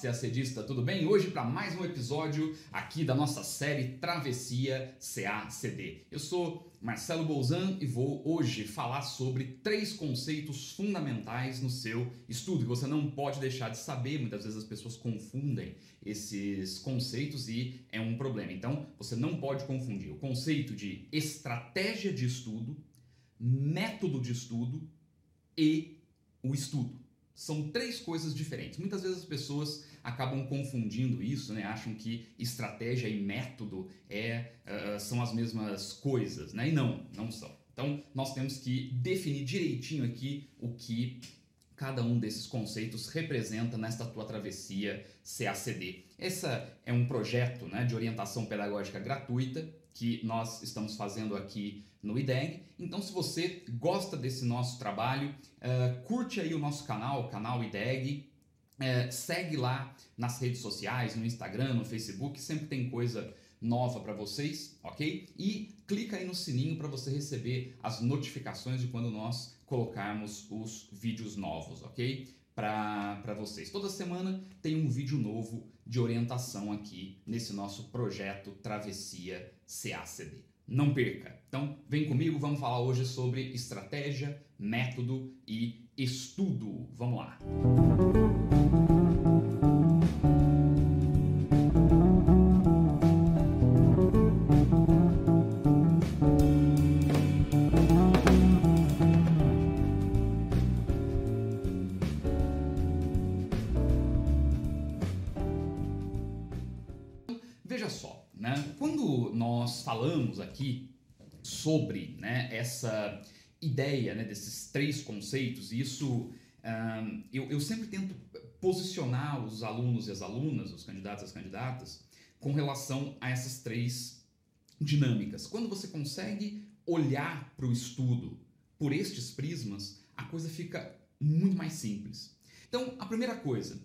CACDista, tudo bem? Hoje para mais um episódio aqui da nossa série Travessia CACD. Eu sou Marcelo Bolzan e vou hoje falar sobre três conceitos fundamentais no seu estudo que você não pode deixar de saber. Muitas vezes as pessoas confundem esses conceitos e é um problema. Então, você não pode confundir o conceito de estratégia de estudo, método de estudo e o estudo. São três coisas diferentes. Muitas vezes as pessoas acabam confundindo isso, né? acham que estratégia e método é, uh, são as mesmas coisas, né? e não, não são. Então nós temos que definir direitinho aqui o que cada um desses conceitos representa nesta tua travessia CACD. Esse é um projeto né, de orientação pedagógica gratuita que nós estamos fazendo aqui no IDEG. Então, se você gosta desse nosso trabalho, uh, curte aí o nosso canal, o canal IDEG, uh, segue lá nas redes sociais, no Instagram, no Facebook, sempre tem coisa nova para vocês, ok? E clica aí no sininho para você receber as notificações de quando nós colocarmos os vídeos novos, ok? Para vocês. Toda semana tem um vídeo novo de orientação aqui nesse nosso projeto Travessia CACD. Não perca! Então, vem comigo, vamos falar hoje sobre estratégia, método e estudo. Vamos lá! Veja falamos aqui sobre né, essa ideia né, desses três conceitos, isso um, eu, eu sempre tento posicionar os alunos e as alunas, os candidatos e as candidatas, com relação a essas três dinâmicas. Quando você consegue olhar para o estudo por estes prismas, a coisa fica muito mais simples. Então, a primeira coisa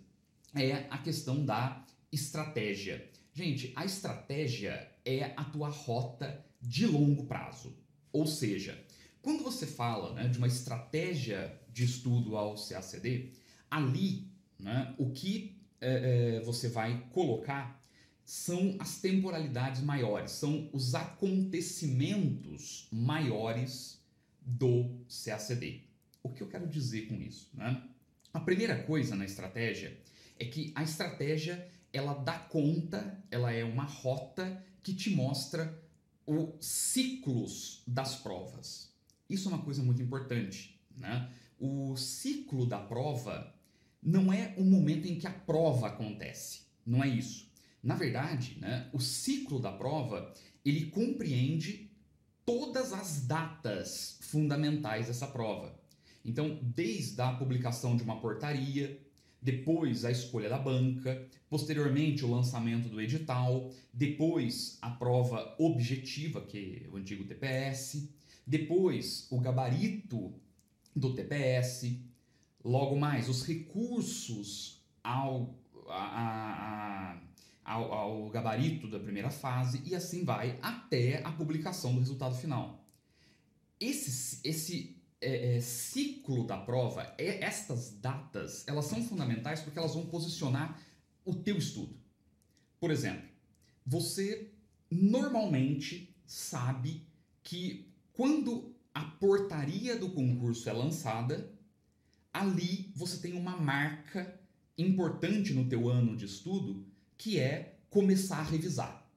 é a questão da estratégia. Gente, a estratégia é a tua rota de longo prazo. Ou seja, quando você fala né, de uma estratégia de estudo ao CACD, ali né, o que é, é, você vai colocar são as temporalidades maiores, são os acontecimentos maiores do CACD. O que eu quero dizer com isso? Né? A primeira coisa na estratégia é que a estratégia ela dá conta, ela é uma rota que te mostra os ciclos das provas. Isso é uma coisa muito importante. Né? O ciclo da prova não é o momento em que a prova acontece. Não é isso. Na verdade, né, o ciclo da prova ele compreende todas as datas fundamentais dessa prova. Então, desde a publicação de uma portaria, depois a escolha da banca, posteriormente o lançamento do edital, depois a prova objetiva, que é o antigo TPS, depois o gabarito do TPS, logo mais os recursos ao, a, a, ao, ao gabarito da primeira fase e assim vai até a publicação do resultado final. Esse, esse é, é, ciclo da prova, é, estas datas, elas são fundamentais porque elas vão posicionar o teu estudo. Por exemplo, você normalmente sabe que quando a portaria do concurso é lançada, ali você tem uma marca importante no teu ano de estudo, que é começar a revisar,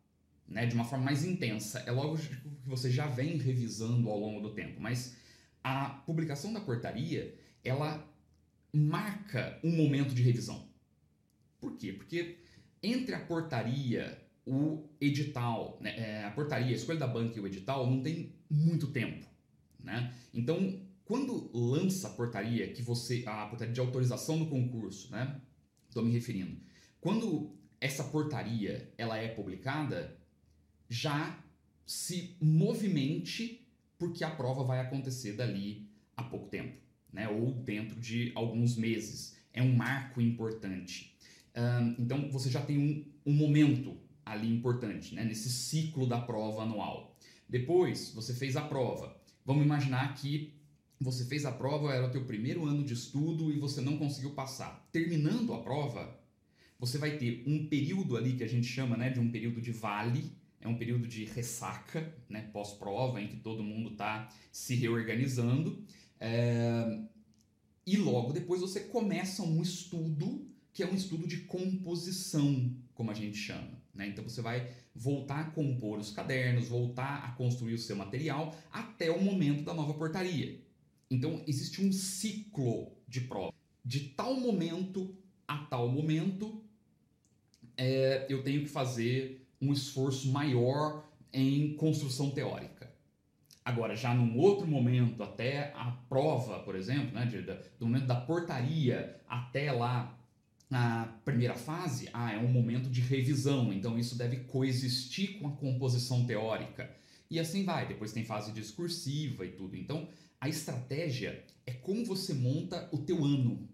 né, de uma forma mais intensa. É logo que você já vem revisando ao longo do tempo, mas a publicação da portaria, ela marca um momento de revisão. Por quê? Porque entre a portaria, o edital, né, é, a portaria, a escolha da banca e o edital não tem muito tempo, né? Então, quando lança a portaria que você a portaria de autorização do concurso, né? Estou me referindo. Quando essa portaria ela é publicada, já se movimente porque a prova vai acontecer dali a pouco tempo, né? Ou dentro de alguns meses. É um marco importante. Um, então você já tem um, um momento ali importante, né? Nesse ciclo da prova anual. Depois você fez a prova. Vamos imaginar que você fez a prova, era o teu primeiro ano de estudo e você não conseguiu passar. Terminando a prova, você vai ter um período ali que a gente chama né, de um período de vale, é um período de ressaca, né, pós-prova, em que todo mundo está se reorganizando. É... E logo depois você começa um estudo que é um estudo de composição, como a gente chama. Né? Então você vai voltar a compor os cadernos, voltar a construir o seu material até o momento da nova portaria. Então, existe um ciclo de prova. De tal momento a tal momento, é, eu tenho que fazer um esforço maior em construção teórica. Agora, já num outro momento, até a prova, por exemplo, né, de, de, do momento da portaria até lá na primeira fase, ah, é um momento de revisão, então isso deve coexistir com a composição teórica. E assim vai, depois tem fase discursiva e tudo. Então, a estratégia é como você monta o teu ano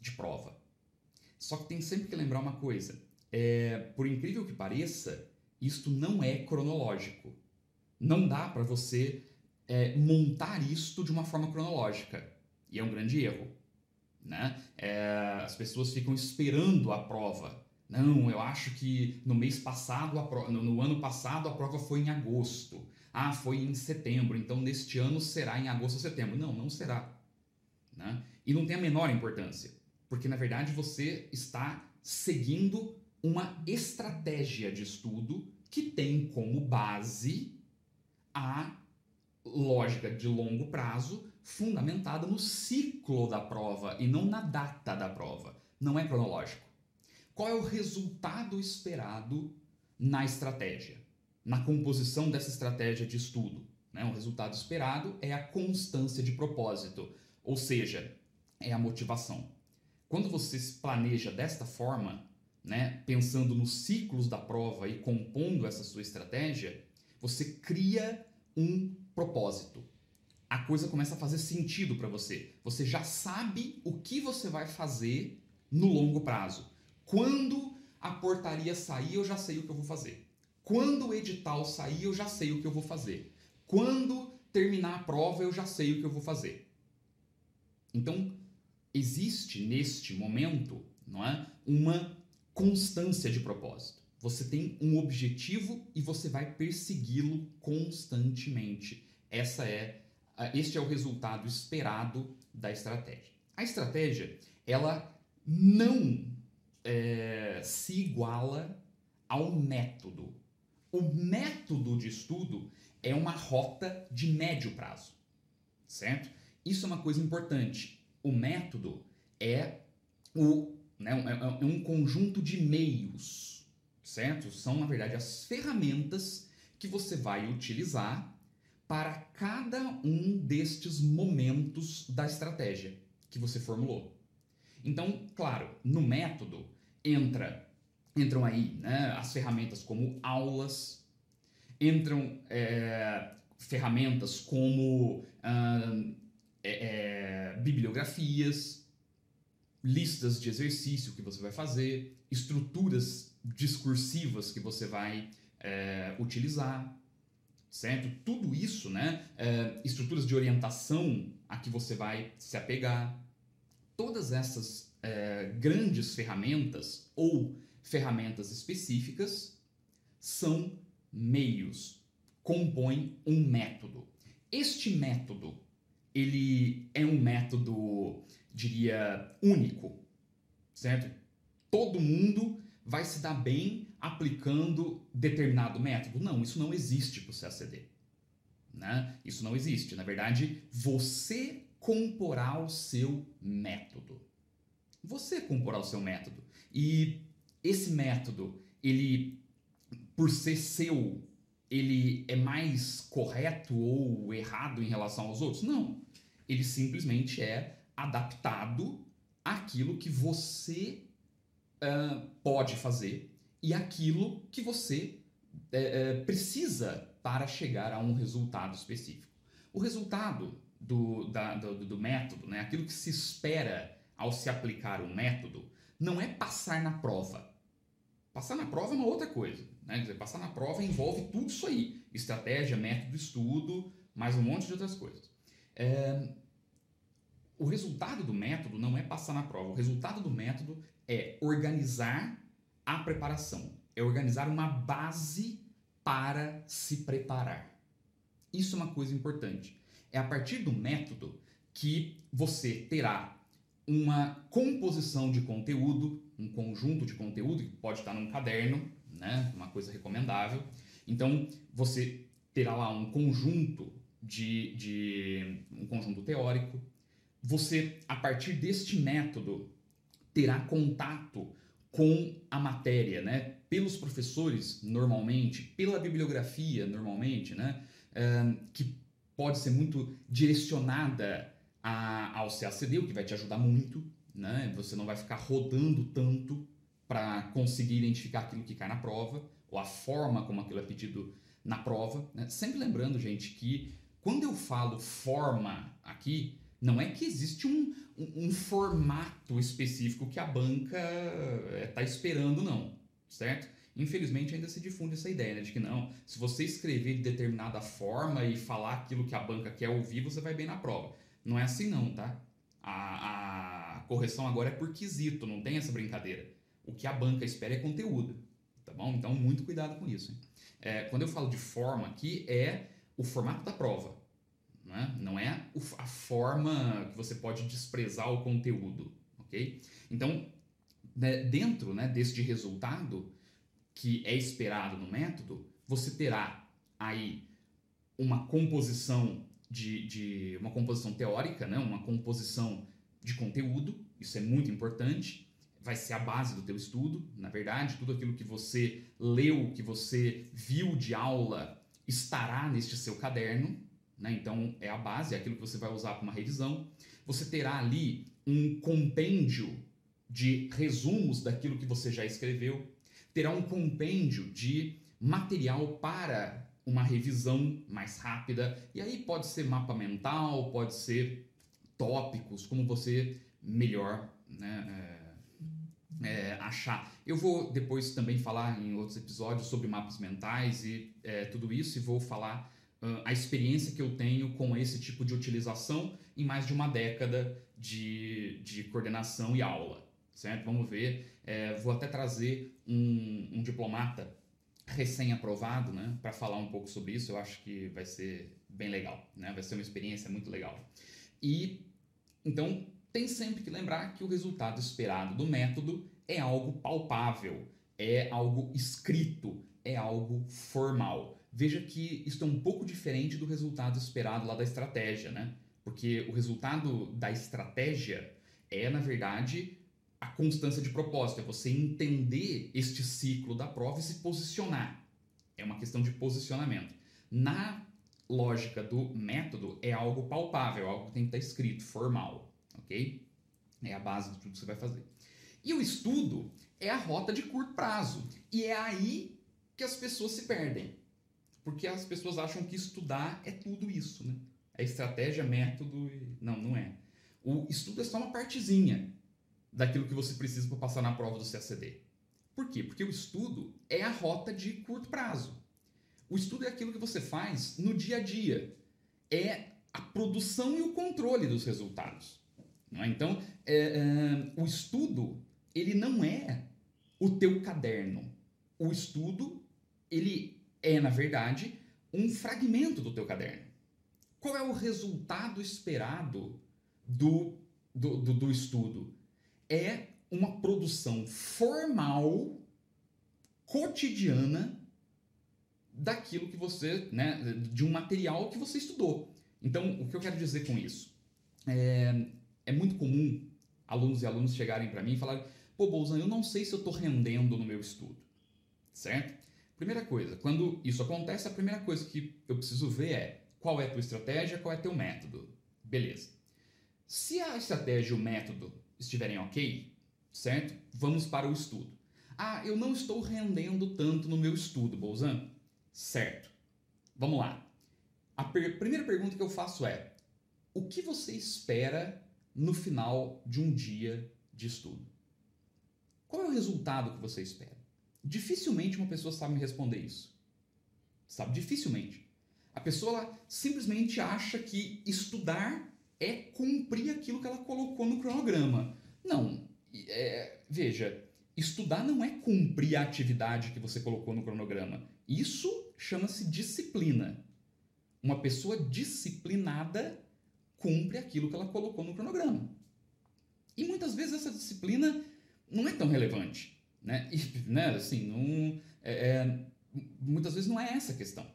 de prova. Só que tem sempre que lembrar uma coisa: é, por incrível que pareça, isto não é cronológico. Não dá para você é, montar isto de uma forma cronológica. E é um grande erro. Né? É, as pessoas ficam esperando a prova. Não, eu acho que no mês passado, prova, no, no ano passado, a prova foi em agosto. Ah, foi em setembro, então neste ano será em agosto ou setembro. Não, não será. Né? E não tem a menor importância, porque na verdade você está seguindo uma estratégia de estudo que tem como base a lógica de longo prazo fundamentada no ciclo da prova e não na data da prova. Não é cronológico. Qual é o resultado esperado na estratégia? na composição dessa estratégia de estudo. Né? O resultado esperado é a constância de propósito, ou seja, é a motivação. Quando você se planeja desta forma, né, pensando nos ciclos da prova e compondo essa sua estratégia, você cria um propósito. A coisa começa a fazer sentido para você. Você já sabe o que você vai fazer no longo prazo. Quando a portaria sair, eu já sei o que eu vou fazer. Quando o edital sair, eu já sei o que eu vou fazer. Quando terminar a prova, eu já sei o que eu vou fazer. Então, existe neste momento, não é, uma constância de propósito. Você tem um objetivo e você vai persegui-lo constantemente. Essa é, este é o resultado esperado da estratégia. A estratégia, ela não é, se iguala ao método. O método de estudo é uma rota de médio prazo, certo? Isso é uma coisa importante. O método é, o, né, é, é um conjunto de meios, certo? São, na verdade, as ferramentas que você vai utilizar para cada um destes momentos da estratégia que você formulou. Então, claro, no método entra entram aí né, as ferramentas como aulas, entram é, ferramentas como é, é, bibliografias, listas de exercício que você vai fazer, estruturas discursivas que você vai é, utilizar, certo? Tudo isso, né? É, estruturas de orientação a que você vai se apegar. Todas essas é, grandes ferramentas ou ferramentas específicas são meios, compõem um método. Este método, ele é um método diria, único, certo? Todo mundo vai se dar bem aplicando determinado método. Não, isso não existe para o CACD. Né? Isso não existe. Na verdade, você comporá o seu método. Você comporá o seu método. E esse método, ele, por ser seu, ele é mais correto ou errado em relação aos outros? Não. Ele simplesmente é adaptado àquilo que você uh, pode fazer e aquilo que você uh, precisa para chegar a um resultado específico. O resultado do, da, do, do método, né, aquilo que se espera ao se aplicar um método, não é passar na prova. Passar na prova é uma outra coisa. Né? Dizer, passar na prova envolve tudo isso aí: estratégia, método, estudo, mais um monte de outras coisas. É... O resultado do método não é passar na prova. O resultado do método é organizar a preparação, é organizar uma base para se preparar. Isso é uma coisa importante. É a partir do método que você terá uma composição de conteúdo, um conjunto de conteúdo que pode estar num caderno, né? Uma coisa recomendável. Então, você terá lá um conjunto de, de um conjunto teórico. Você, a partir deste método, terá contato com a matéria, né? Pelos professores, normalmente, pela bibliografia, normalmente, né? que pode ser muito direcionada a, ao CACD, o que vai te ajudar muito, né? Você não vai ficar rodando tanto para conseguir identificar aquilo que cai na prova, ou a forma como aquilo é pedido na prova. Né? Sempre lembrando, gente, que quando eu falo forma aqui, não é que existe um, um, um formato específico que a banca está eh, esperando, não, certo? Infelizmente ainda se difunde essa ideia né, de que não, se você escrever de determinada forma e falar aquilo que a banca quer ouvir, você vai bem na prova. Não é assim não, tá? A, a correção agora é por quesito, não tem essa brincadeira. O que a banca espera é conteúdo, tá bom? Então, muito cuidado com isso. É, quando eu falo de forma aqui, é o formato da prova. Né? Não é a forma que você pode desprezar o conteúdo, ok? Então, né, dentro né, deste resultado que é esperado no método, você terá aí uma composição de, de uma composição teórica, né? uma composição de conteúdo, isso é muito importante vai ser a base do teu estudo, na verdade, tudo aquilo que você leu, que você viu de aula, estará neste seu caderno, né? Então é a base, é aquilo que você vai usar para uma revisão. Você terá ali um compêndio de resumos daquilo que você já escreveu, terá um compêndio de material para uma revisão mais rápida, e aí pode ser mapa mental, pode ser tópicos, como você melhor né, é, é, achar. Eu vou depois também falar em outros episódios sobre mapas mentais e é, tudo isso, e vou falar a experiência que eu tenho com esse tipo de utilização em mais de uma década de, de coordenação e aula. Certo? Vamos ver. É, vou até trazer um, um diplomata recém-aprovado né, para falar um pouco sobre isso. Eu acho que vai ser bem legal, né? vai ser uma experiência muito legal. E então tem sempre que lembrar que o resultado esperado do método é algo palpável, é algo escrito, é algo formal. Veja que isso é um pouco diferente do resultado esperado lá da estratégia, né? Porque o resultado da estratégia é, na verdade, a constância de propósito, é você entender este ciclo da prova e se posicionar. É uma questão de posicionamento. Na lógica do método, é algo palpável, é algo que tem que estar escrito, formal ok? É a base de tudo que você vai fazer. E o estudo é a rota de curto prazo. E é aí que as pessoas se perdem. Porque as pessoas acham que estudar é tudo isso, né? É estratégia, método e... Não, não é. O estudo é só uma partezinha daquilo que você precisa para passar na prova do CACD. Por quê? Porque o estudo é a rota de curto prazo. O estudo é aquilo que você faz no dia a dia. É a produção e o controle dos resultados. É? Então, é, é, o estudo, ele não é o teu caderno. O estudo, ele é, na verdade, um fragmento do teu caderno. Qual é o resultado esperado do do, do, do estudo é uma produção formal, cotidiana, daquilo que você, né, de um material que você estudou. Então, o que eu quero dizer com isso? É, é muito comum alunos e alunos chegarem para mim e falarem: pô, Bolzan, eu não sei se eu estou rendendo no meu estudo, certo? Primeira coisa, quando isso acontece, a primeira coisa que eu preciso ver é qual é a tua estratégia, qual é teu método. Beleza. Se a estratégia e o método estiverem ok, certo? Vamos para o estudo. Ah, eu não estou rendendo tanto no meu estudo, Bolzan. Certo. Vamos lá. A per primeira pergunta que eu faço é: o que você espera no final de um dia de estudo? Qual é o resultado que você espera? Dificilmente uma pessoa sabe me responder isso. Sabe? Dificilmente. A pessoa simplesmente acha que estudar é cumprir aquilo que ela colocou no cronograma. Não. É, veja, estudar não é cumprir a atividade que você colocou no cronograma. Isso chama-se disciplina. Uma pessoa disciplinada cumpre aquilo que ela colocou no cronograma. E muitas vezes essa disciplina não é tão relevante. Né? E, né, assim, não, é, é, muitas vezes não é essa a questão.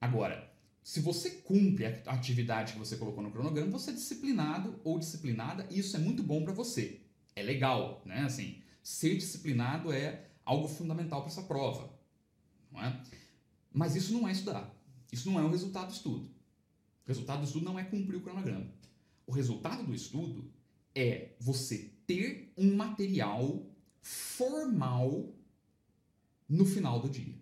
Agora, se você cumpre a atividade que você colocou no cronograma, você é disciplinado ou disciplinada, e isso é muito bom para você. É legal, né? Assim, ser disciplinado é algo fundamental para essa prova, não é? Mas isso não é estudar. Isso não é o resultado do estudo. O resultado do estudo não é cumprir o cronograma. O resultado do estudo é você ter um material formal no final do dia.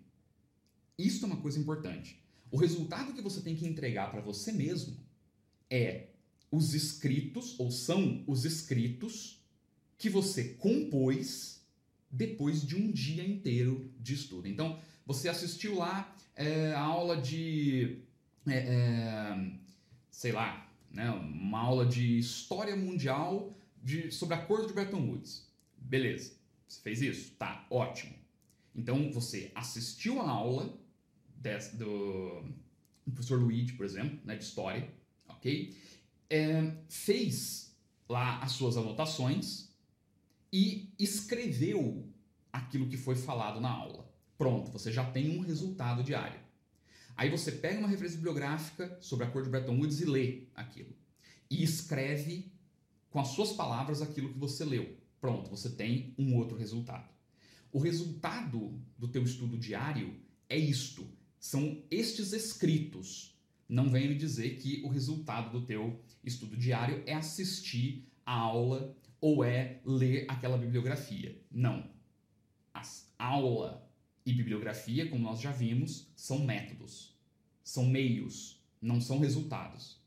Isso é uma coisa importante. O resultado que você tem que entregar para você mesmo é os escritos, ou são os escritos, que você compôs depois de um dia inteiro de estudo. Então, você assistiu lá é, a aula de. É, é, sei lá, né, uma aula de história mundial de, sobre a cor de Bretton Woods. Beleza, você fez isso? Tá, ótimo. Então, você assistiu a aula do, do professor Luigi, por exemplo, né, de história, ok? É, fez lá as suas anotações e escreveu aquilo que foi falado na aula. Pronto, você já tem um resultado diário. Aí você pega uma referência bibliográfica sobre a cor de Bretton Woods e lê aquilo. E escreve com as suas palavras aquilo que você leu. Pronto, você tem um outro resultado. O resultado do teu estudo diário é isto. São estes escritos. Não venha me dizer que o resultado do teu estudo diário é assistir a aula ou é ler aquela bibliografia. Não. As aula e bibliografia, como nós já vimos, são métodos, são meios, não são resultados.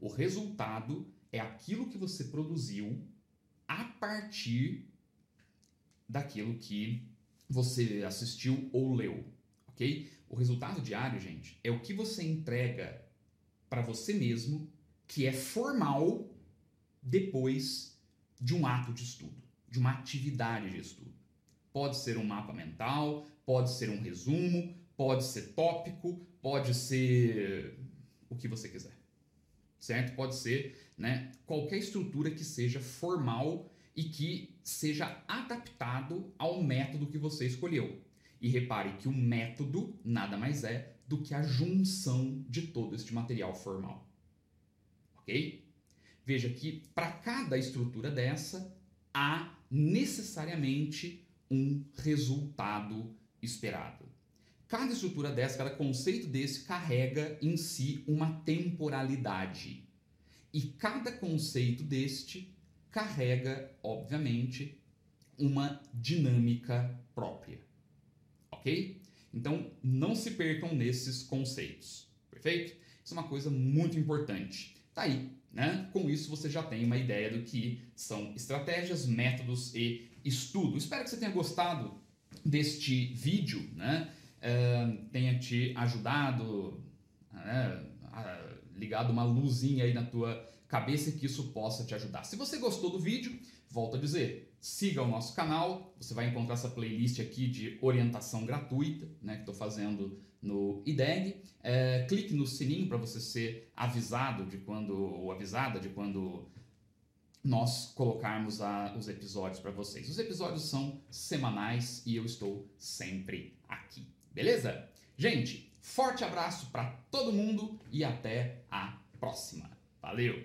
O resultado é aquilo que você produziu a partir daquilo que você assistiu ou leu, ok? O resultado diário, gente, é o que você entrega para você mesmo que é formal depois de um ato de estudo, de uma atividade de estudo. Pode ser um mapa mental, pode ser um resumo, pode ser tópico, pode ser o que você quiser. Certo? Pode ser, né, qualquer estrutura que seja formal e que seja adaptado ao método que você escolheu. E repare que o método nada mais é do que a junção de todo este material formal. Ok? Veja que para cada estrutura dessa há necessariamente um resultado esperado. Cada estrutura dessa, cada conceito desse carrega em si uma temporalidade. E cada conceito deste carrega, obviamente, uma dinâmica própria ok? Então, não se percam nesses conceitos, perfeito? Isso é uma coisa muito importante. Tá aí, né? Com isso você já tem uma ideia do que são estratégias, métodos e estudo. Espero que você tenha gostado deste vídeo, né? Tenha te ajudado, né? ligado uma luzinha aí na tua cabeça que isso possa te ajudar. Se você gostou do vídeo, volto a dizer, siga o nosso canal, você vai encontrar essa playlist aqui de orientação gratuita, né, que estou fazendo no IDEG. É, clique no sininho para você ser avisado de quando, ou avisada de quando nós colocarmos a, os episódios para vocês. Os episódios são semanais e eu estou sempre aqui, beleza? Gente, forte abraço para todo mundo e até a próxima. Valeu!